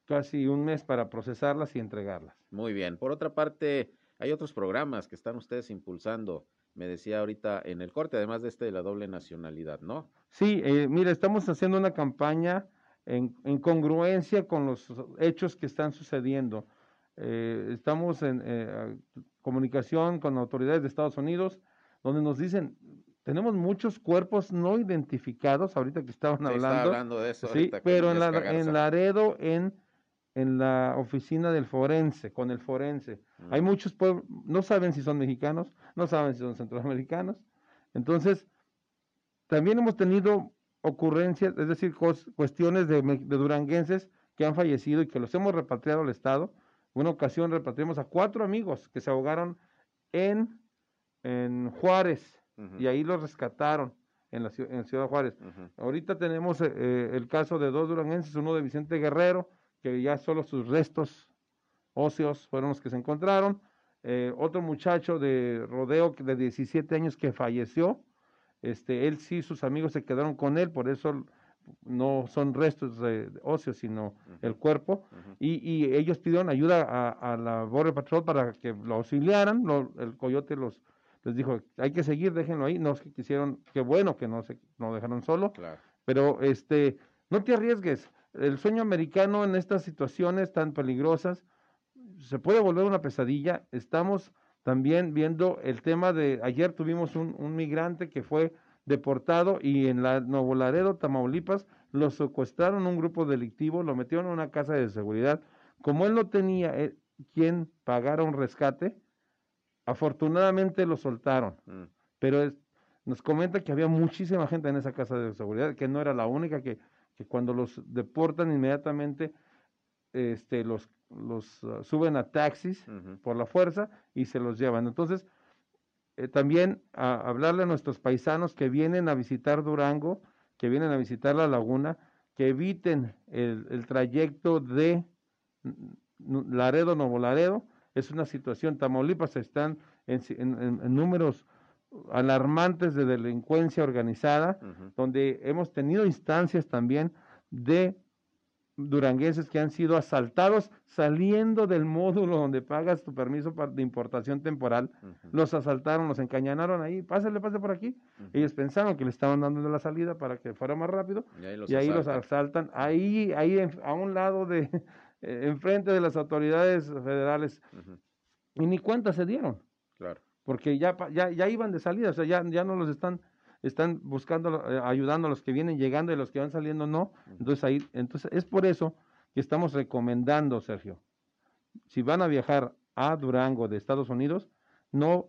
casi un mes para procesarlas y entregarlas.
Muy bien. Por otra parte, hay otros programas que están ustedes impulsando me decía ahorita en el corte, además de este de la doble nacionalidad, ¿no?
Sí, eh, mira, estamos haciendo una campaña en, congruencia con los hechos que están sucediendo. Eh, estamos en eh, comunicación con autoridades de Estados Unidos, donde nos dicen, tenemos muchos cuerpos no identificados, ahorita que estaban hablando.
hablando de eso.
Sí, pero en, la, en Laredo, en en la oficina del forense, con el forense. Hay mm. muchos pueblos, no saben si son mexicanos, no saben si son centroamericanos. Entonces, también hemos tenido ocurrencias, es decir, cuestiones de, duranguenses que han fallecido y que los hemos repatriado al Estado. Una ocasión repatriamos a cuatro amigos que se ahogaron en, en Juárez y ahí los rescataron en la en Ciudad Juárez. Ahorita tenemos eh, eh, el caso de dos duranguenses, uno de Vicente Guerrero, que ya solo sus restos óseos fueron los que se encontraron. Eh, otro muchacho de rodeo de 17 años que falleció, este, él sí, sus amigos se quedaron con él, por eso no son restos de, óseos, sino el cuerpo, y, ellos pidieron ayuda a, la Border Patrol para que lo auxiliaran, el coyote los les dijo, hay que seguir, déjenlo ahí, no que quisieron, qué bueno que no se no dejaron solo, pero este, no te arriesgues, el sueño americano en estas situaciones tan peligrosas se puede volver una pesadilla. Estamos también viendo el tema de, ayer tuvimos un, migrante que fue deportado y en la Nuevo Laredo, Tamaulipas, lo secuestraron un grupo delictivo, lo metieron en una casa de seguridad. Como él no tenía eh, quien pagara un rescate, afortunadamente lo soltaron. Mm. Pero nos comenta que había muchísima gente en esa casa de seguridad, que no era la única, que que cuando los deportan inmediatamente este, los, los ah, suben a taxis por la fuerza y se los llevan. Entonces, eh, también a, hablarle a nuestros paisanos que vienen a visitar Durango, que vienen a visitar la laguna, que eviten el, trayecto de Laredo, Nuevo Laredo. Es una situación, Tamaulipas están en números alarmantes de delincuencia organizada, donde hemos tenido instancias también de duranguenses que han sido asaltados saliendo del módulo donde pagas tu permiso de importación temporal, los asaltaron, los encañanaron ahí, pásale, pase por aquí. Ellos pensaron que le estaban dando la salida para que fuera más rápido y ahí los, asaltan, ahí, ahí a un lado de, enfrente de las autoridades federales. Y ni cuenta se dieron.
Claro
porque ya, ya, ya iban de salida, o sea, ya, ya no los están, están buscando, eh, ayudando a los que vienen llegando y los que van saliendo no. Entonces ahí, entonces es por eso que estamos recomendando, Sergio, si van a viajar a Durango de Estados Unidos, no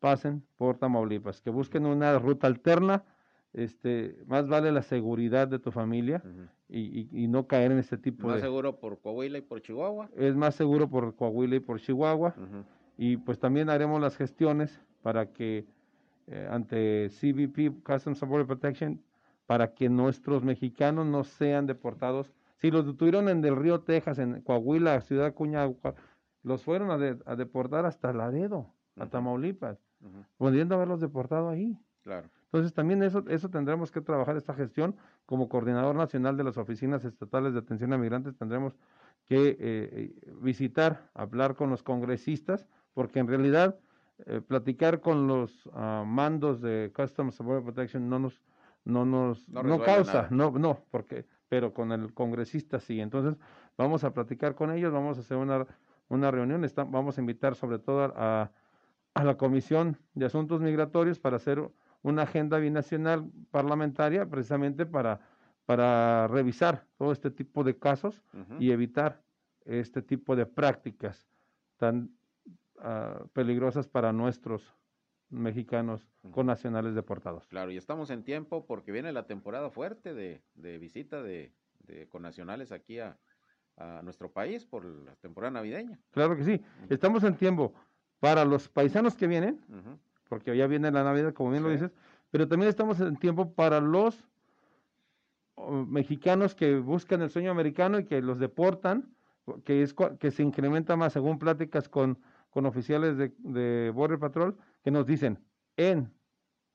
pasen por Tamaulipas, que busquen una ruta alterna, este, más vale la seguridad de tu familia y, y, no caer en este tipo
de...
¿Más
seguro por Coahuila y por Chihuahua?
Es más seguro por Coahuila y por Chihuahua y pues también haremos las gestiones para que eh, ante CBP, Customs and Border Protection, para que nuestros mexicanos no sean deportados. Si los detuvieron en Del Río, Texas, en Coahuila, Ciudad Acuña, los fueron a, deportar hasta Laredo, a Tamaulipas, pudiendo haberlos deportado ahí.
Claro.
Entonces también eso, eso tendremos que trabajar esta gestión como coordinador nacional de las oficinas estatales de atención a migrantes, tendremos que eh, visitar, hablar con los congresistas, porque en realidad eh, platicar con los ah, mandos de Customs and Border Protection no nos no nos no, causa, no no porque pero con el congresista sí. Entonces vamos a platicar con ellos, vamos a hacer una una reunión, vamos a invitar sobre todo a, a la Comisión de Asuntos Migratorios para hacer una agenda binacional parlamentaria precisamente para, para revisar todo este tipo de casos y evitar este tipo de prácticas tan uh, peligrosas para nuestros mexicanos con nacionales deportados.
Claro, y estamos en tiempo porque viene la temporada fuerte de, de visita de, de connacionales aquí a, a, nuestro país por la temporada navideña.
Claro que sí, estamos en tiempo para los paisanos que vienen, porque ya viene la Navidad, como bien lo dices, pero también estamos en tiempo para los mexicanos que buscan el sueño americano y que los deportan, que es que se incrementa más según pláticas con, con oficiales de, de Border Patrol, que nos dicen, en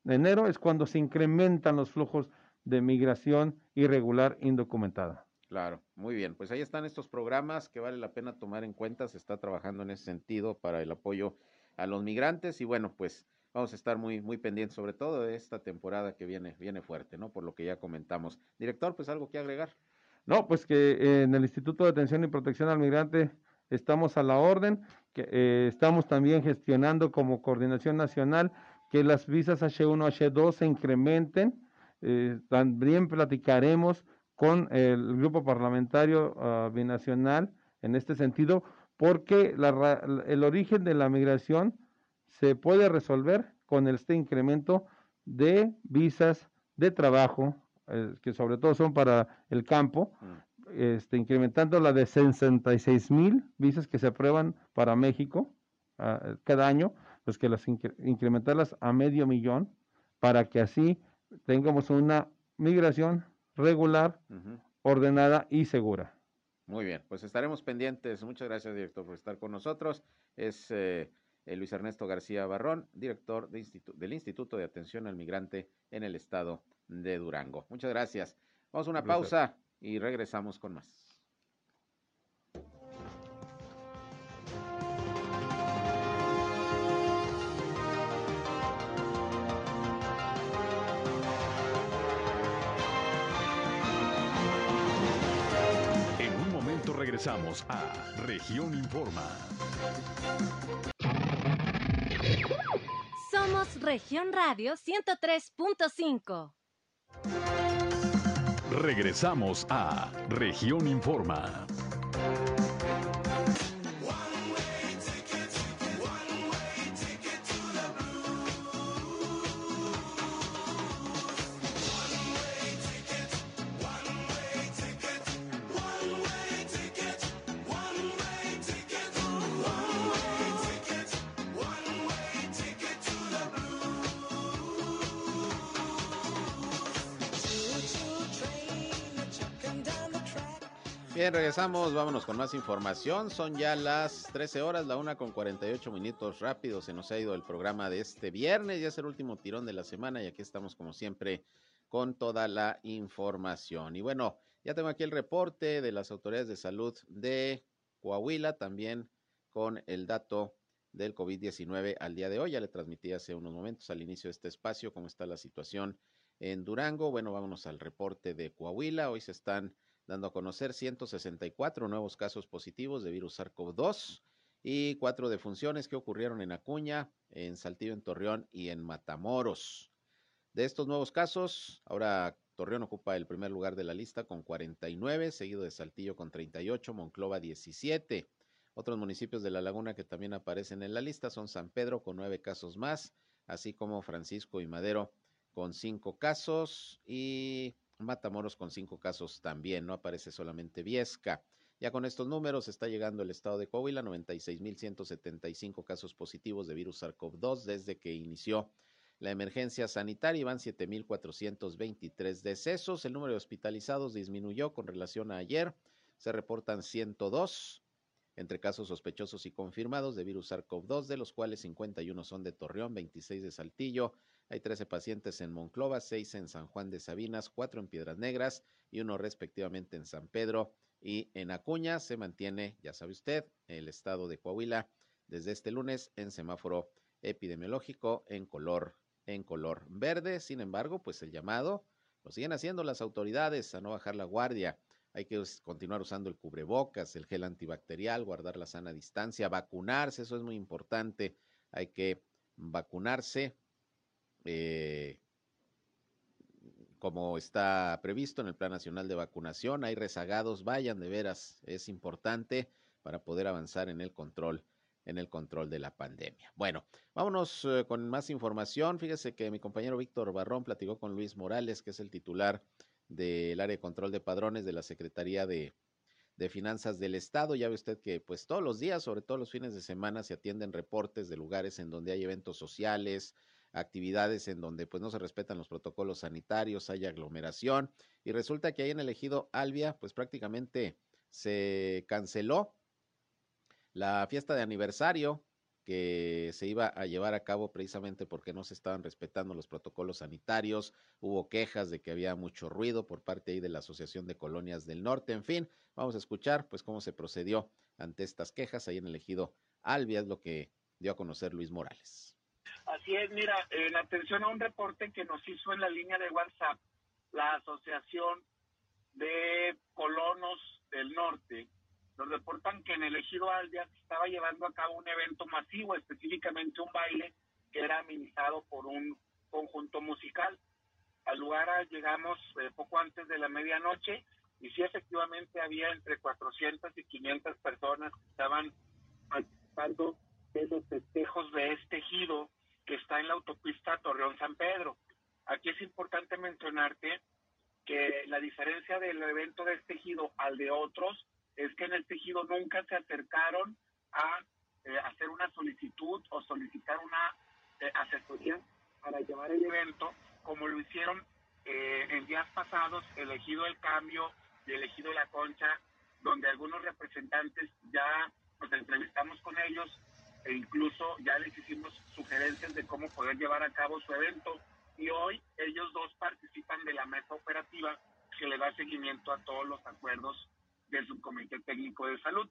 enero es cuando se incrementan los flujos de migración irregular indocumentada.
Claro, muy bien. Pues ahí están estos programas que vale la pena tomar en cuenta. Se está trabajando en ese sentido para el apoyo a los migrantes y bueno, pues vamos a estar muy muy pendientes sobre todo de esta temporada que viene viene fuerte, ¿no? Por lo que ya comentamos. Director, pues algo que agregar.
No, pues que en el Instituto de Atención y Protección al Migrante estamos a la orden, eh, estamos también gestionando como coordinación nacional que las visas H1, H2 se incrementen. Eh, también platicaremos con el grupo parlamentario uh, binacional en este sentido, porque el origen de la migración se puede resolver con este incremento de visas de trabajo, eh, que sobre todo son para el campo, mm. Este, incrementando la de 66 mil visas que se aprueban para México uh, cada año, pues que las incrementarlas a medio millón para que así tengamos una migración regular, ordenada y segura.
Muy bien, pues estaremos pendientes. Muchas gracias, director, por estar con nosotros. Es eh, Luis Ernesto García Barrón, director del Instituto de Atención al Migrante en el estado de Durango. Muchas gracias. Vamos a una pausa y regresamos con más.
regresamos a Región Informa.
Somos Región Radio 103.5.
Regresamos a Región Informa.
Bien, regresamos, vámonos con más información. Son ya las 13 horas, la una con 48 minutos rápido. Se nos ha ido el programa de este viernes, ya es el último tirón de la semana y aquí estamos como siempre con toda la información. Y bueno, ya tengo aquí el reporte de las autoridades de salud de Coahuila, también con el dato del COVID-19 al día de hoy. Ya le transmití hace unos momentos al inicio de este espacio cómo está la situación en Durango. Bueno, vámonos al reporte de Coahuila. Hoy se están dando a conocer 164 nuevos casos positivos de virus SARS-CoV-2 y cuatro defunciones que ocurrieron en Acuña, en Saltillo, en Torreón y en Matamoros. De estos nuevos casos, ahora Torreón ocupa el primer lugar de la lista con 49, seguido de Saltillo con 38, Monclova 17. Otros municipios de la laguna que también aparecen en la lista son San Pedro con nueve casos más, así como Francisco y Madero con cinco casos y Matamoros con cinco casos también, no aparece solamente Viesca. Ya con estos números está llegando el estado de Coahuila, 96.175 casos positivos de virus SARS-CoV-2 desde que inició la emergencia sanitaria y van 7.423 decesos. El número de hospitalizados disminuyó con relación a ayer. Se reportan 102 entre casos sospechosos y confirmados de virus SARS-CoV-2, de los cuales 51 son de Torreón, 26 de Saltillo, Hay 13 pacientes en Monclova, 6 en San Juan de Sabinas, 4 en Piedras Negras y uno respectivamente en San Pedro y en Acuña. Se mantiene, ya sabe usted, el estado de Coahuila desde este lunes en semáforo epidemiológico en color en color verde. Sin embargo, pues el llamado lo siguen haciendo las autoridades a no bajar la guardia. Hay que continuar usando el cubrebocas, el gel antibacterial, guardar la sana distancia, vacunarse, eso es muy importante. Hay que vacunarse eh, como está previsto en el Plan Nacional de Vacunación. Hay rezagados, vayan de veras, es importante para poder avanzar en el control en el control de la pandemia. Bueno, vámonos eh, con más información. Fíjese que mi compañero Víctor Barrón platicó con Luis Morales, que es el titular del área de control de padrones de la Secretaría de, de Finanzas del Estado. Ya ve usted que pues todos los días, sobre todo los fines de semana, se atienden reportes de lugares en donde hay eventos sociales, actividades en donde pues no se respetan los protocolos sanitarios, hay aglomeración y resulta que ahí en el Albia pues prácticamente se canceló la fiesta de aniversario que se iba a llevar a cabo precisamente porque no se estaban respetando los protocolos sanitarios, hubo quejas de que había mucho ruido por parte ahí de la Asociación de Colonias del Norte, en fin, vamos a escuchar pues cómo se procedió ante estas quejas ahí en el ejido Albia, es lo que dio a conocer Luis Morales.
Así es, mira, en atención a un reporte que nos hizo en la línea de WhatsApp la Asociación de Colonos del Norte, nos reportan que en el ejido se estaba llevando a cabo un evento masivo, específicamente un baile que era administrado por un conjunto musical. Al lugar llegamos eh, poco antes de la medianoche y sí efectivamente había entre 400 y 500 personas que estaban participando de los festejos de este ejido que está en la autopista Torreón San Pedro. Aquí es importante mencionarte que la diferencia del evento de este ejido al de otros es que en el tejido nunca se acercaron a eh, hacer una solicitud o solicitar una eh, asesoría para llevar el evento, como lo hicieron eh, en días pasados, elegido el cambio y elegido la concha, donde algunos representantes ya nos entrevistamos con ellos e incluso ya les hicimos sugerencias de cómo poder llevar a cabo su evento. Y hoy ellos dos participan de la mesa operativa que le da seguimiento a todos los acuerdos del Subcomité Técnico de Salud.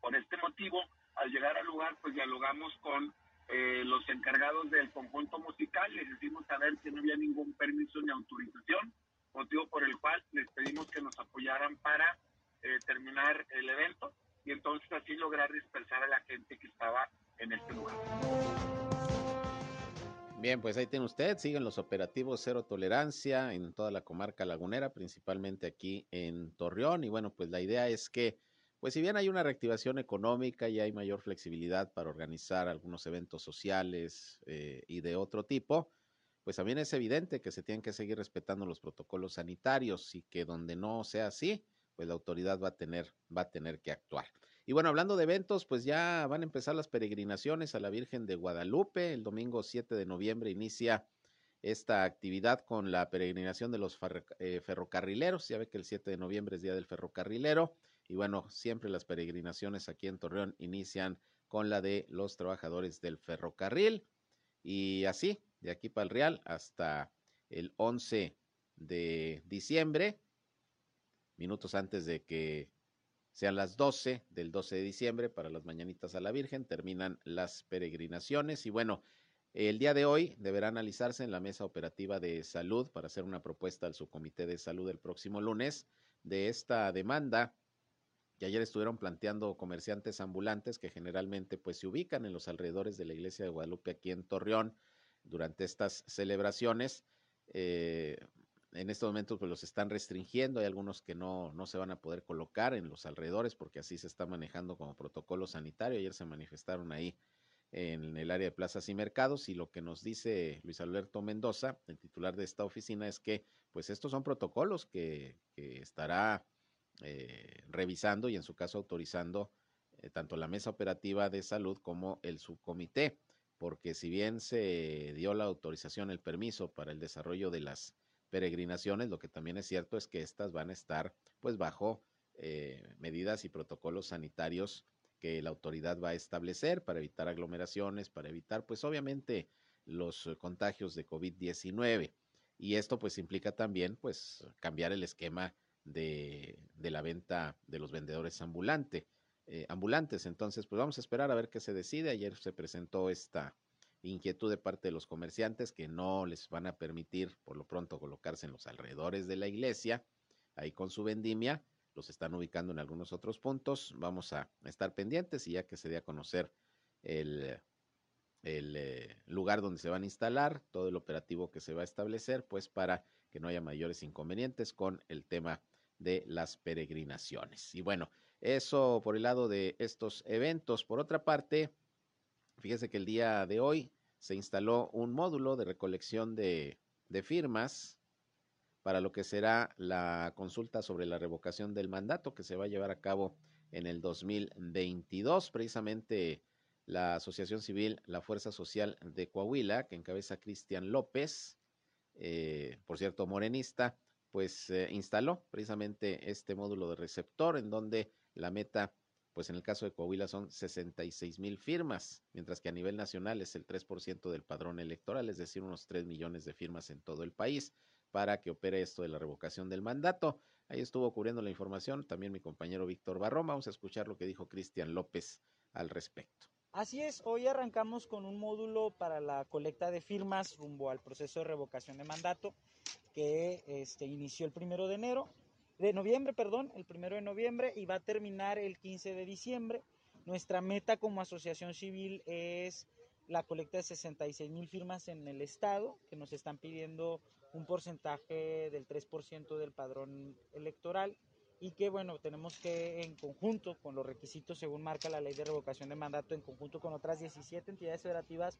Por este motivo, al llegar al lugar, pues dialogamos con eh, los encargados del conjunto musical, les hicimos saber que no había ningún permiso ni autorización, motivo por el cual les pedimos que nos apoyaran para eh, terminar el evento y entonces así lograr dispersar a la gente que estaba en este lugar.
Bien, pues ahí tiene usted, siguen los operativos cero tolerancia en toda la comarca lagunera, principalmente aquí en Torreón. Y bueno, pues la idea es que, pues si bien hay una reactivación económica y hay mayor flexibilidad para organizar algunos eventos sociales eh, y de otro tipo, pues también es evidente que se tienen que seguir respetando los protocolos sanitarios y que donde no sea así, pues la autoridad va a tener, va a tener que actuar. Y bueno, hablando de eventos, pues ya van a empezar las peregrinaciones a la Virgen de Guadalupe. El domingo 7 de noviembre inicia esta actividad con la peregrinación de los eh, ferrocarrileros. Ya ve que el 7 de noviembre es Día del Ferrocarrilero. Y bueno, siempre las peregrinaciones aquí en Torreón inician con la de los trabajadores del ferrocarril. Y así, de aquí para el Real hasta el 11 de diciembre, minutos antes de que sean las 12 del 12 de diciembre para las mañanitas a la Virgen, terminan las peregrinaciones y bueno, el día de hoy deberá analizarse en la mesa operativa de salud para hacer una propuesta al subcomité de salud el próximo lunes de esta demanda que ayer estuvieron planteando comerciantes ambulantes que generalmente pues se ubican en los alrededores de la iglesia de Guadalupe aquí en Torreón durante estas celebraciones. Eh, en estos momentos pues los están restringiendo, hay algunos que no, no se van a poder colocar en los alrededores porque así se está manejando como protocolo sanitario. Ayer se manifestaron ahí en el área de plazas y mercados y lo que nos dice Luis Alberto Mendoza, el titular de esta oficina, es que pues estos son protocolos que, estará eh, revisando y en su caso autorizando eh, tanto la mesa operativa de salud como el subcomité, porque si bien se dio la autorización, el permiso para el desarrollo de las peregrinaciones, lo que también es cierto es que estas van a estar pues bajo eh, medidas y protocolos sanitarios que la autoridad va a establecer para evitar aglomeraciones, para evitar pues obviamente los contagios de COVID-19. Y esto pues implica también pues cambiar el esquema de, de la venta de los vendedores ambulante, eh, ambulantes. Entonces pues vamos a esperar a ver qué se decide. Ayer se presentó esta inquietud de parte de los comerciantes que no les van a permitir por lo pronto colocarse en los alrededores de la iglesia, ahí con su vendimia, los están ubicando en algunos otros puntos, vamos a estar pendientes y ya que se dé a conocer el, el eh, lugar donde se van a instalar, todo el operativo que se va a establecer, pues para que no haya mayores inconvenientes con el tema de las peregrinaciones. Y bueno, eso por el lado de estos eventos. Por otra parte, fíjese que el día de hoy se instaló un módulo de recolección de, firmas para lo que será la consulta sobre la revocación del mandato que se va a llevar a cabo en el 2022. Precisamente la Asociación Civil La Fuerza Social de Coahuila, que encabeza Cristian López, eh, por cierto, morenista, pues eh, instaló precisamente este módulo de receptor en donde la meta pues en el caso de Coahuila son 66 mil firmas, mientras que a nivel nacional es el 3% del padrón electoral, es decir, unos 3 millones de firmas en todo el país para que opere esto de la revocación del mandato. Ahí estuvo cubriendo la información también mi compañero Víctor Barrón. Vamos a escuchar lo que dijo Cristian López al respecto.
Así es, hoy arrancamos con un módulo para la colecta de firmas rumbo al proceso de revocación de mandato que este, inició el primero de enero de noviembre, perdón, el primero de noviembre y va a terminar el 15 de diciembre. Nuestra meta como asociación civil es la colecta de 66 mil firmas en el estado, que nos están pidiendo un porcentaje del 3% del padrón electoral y que bueno, tenemos que en conjunto con los requisitos según marca la ley de revocación de mandato, en conjunto con otras 17 entidades federativas,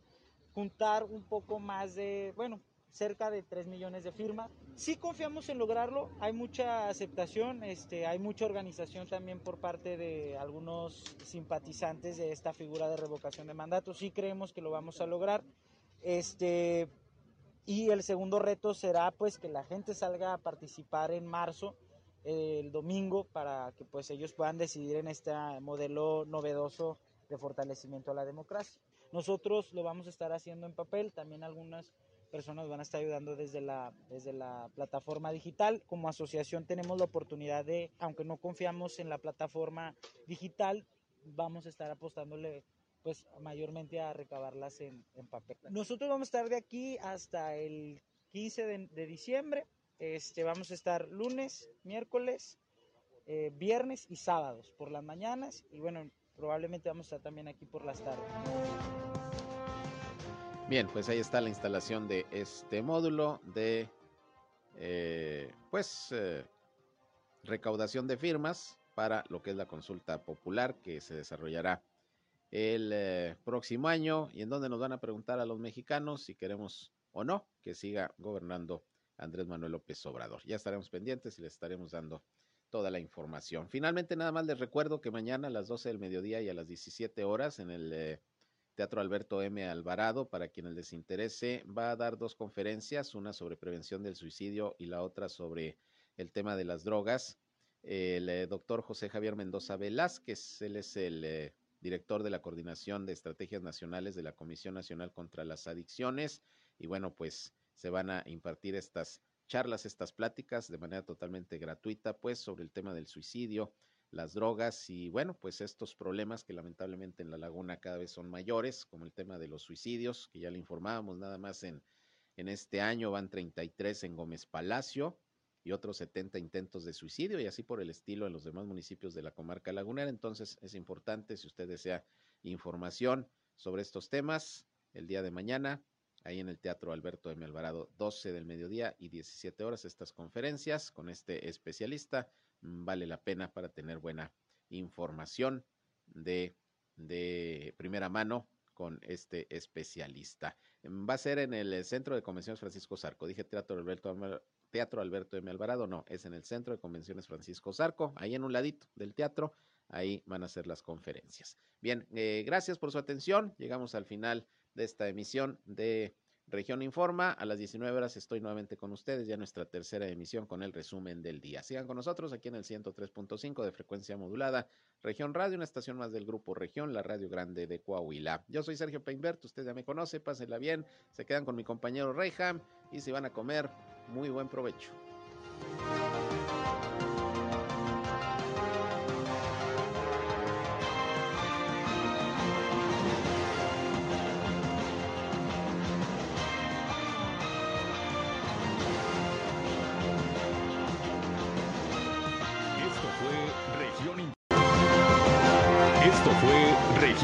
juntar un poco más de, bueno, cerca de 3 millones de firmas. Sí confiamos en lograrlo, hay mucha aceptación, este, hay mucha organización también por parte de algunos simpatizantes de esta figura de revocación de mandato, sí creemos que lo vamos a lograr. Este, y el segundo reto será pues que la gente salga a participar en marzo, el domingo, para que pues ellos puedan decidir en este modelo novedoso de fortalecimiento a la democracia. Nosotros lo vamos a estar haciendo en papel, también algunas personas van a estar ayudando desde la, desde la plataforma digital. Como asociación tenemos la oportunidad de, aunque no confiamos en la plataforma digital, vamos a estar apostándole pues mayormente a recabarlas en, papel. Nosotros vamos a estar de aquí hasta el 15 de, diciembre. Este, vamos a estar lunes, miércoles, eh, viernes y sábados por las mañanas y bueno, probablemente vamos a estar también aquí por las tardes.
Bien, pues ahí está la instalación de este módulo de, eh, pues, eh, recaudación de firmas para lo que es la consulta popular que se desarrollará el eh, próximo año y en donde nos van a preguntar a los mexicanos si queremos o no que siga gobernando Andrés Manuel López Obrador. Ya estaremos pendientes y les estaremos dando toda la información. Finalmente, nada más les recuerdo que mañana a las 12 del mediodía y a las 17 horas en el Teatro Alberto M. Alvarado, para quienes les interese, va a dar dos conferencias, una sobre prevención del suicidio y la otra sobre el tema de las drogas. El eh, doctor José Javier Mendoza Velázquez, él es el eh, director de la Coordinación de Estrategias Nacionales de la Comisión Nacional contra las Adicciones. Y bueno, pues se van a impartir estas charlas, estas pláticas de manera totalmente gratuita, pues sobre el tema del suicidio, las drogas y bueno, pues estos problemas que lamentablemente en la laguna cada vez son mayores, como el tema de los suicidios, que ya le informábamos nada más en, en este año van 33 en Gómez Palacio y otros 70 intentos de suicidio y así por el estilo en los demás municipios de la comarca lagunera. Entonces es importante, si usted desea información sobre estos temas, el día de mañana, ahí en el Teatro Alberto M. Alvarado, 12 del mediodía y 17 horas, estas conferencias con este especialista vale la pena para tener buena información de, de primera mano con este especialista. Mm, va a ser en el Centro de Convenciones Francisco Zarco. Dije Teatro Alberto, Teatro Alberto M. Alvarado, no, es en el Centro de Convenciones Francisco Zarco, ahí en un ladito del teatro, ahí van a ser las conferencias. Bien, eh, gracias por su atención. Llegamos al final de esta emisión de Región Informa. A las 19 horas estoy nuevamente con ustedes, ya nuestra tercera emisión con el resumen del día. Sigan con nosotros aquí en el 103.5 de frecuencia modulada. Región Radio, una estación más del grupo Región, la Radio Grande de Coahuila. Yo soy Sergio Peinbert, usted ya me conoce, pásenla bien, se quedan con mi compañero Reyham y si van a comer, muy buen provecho.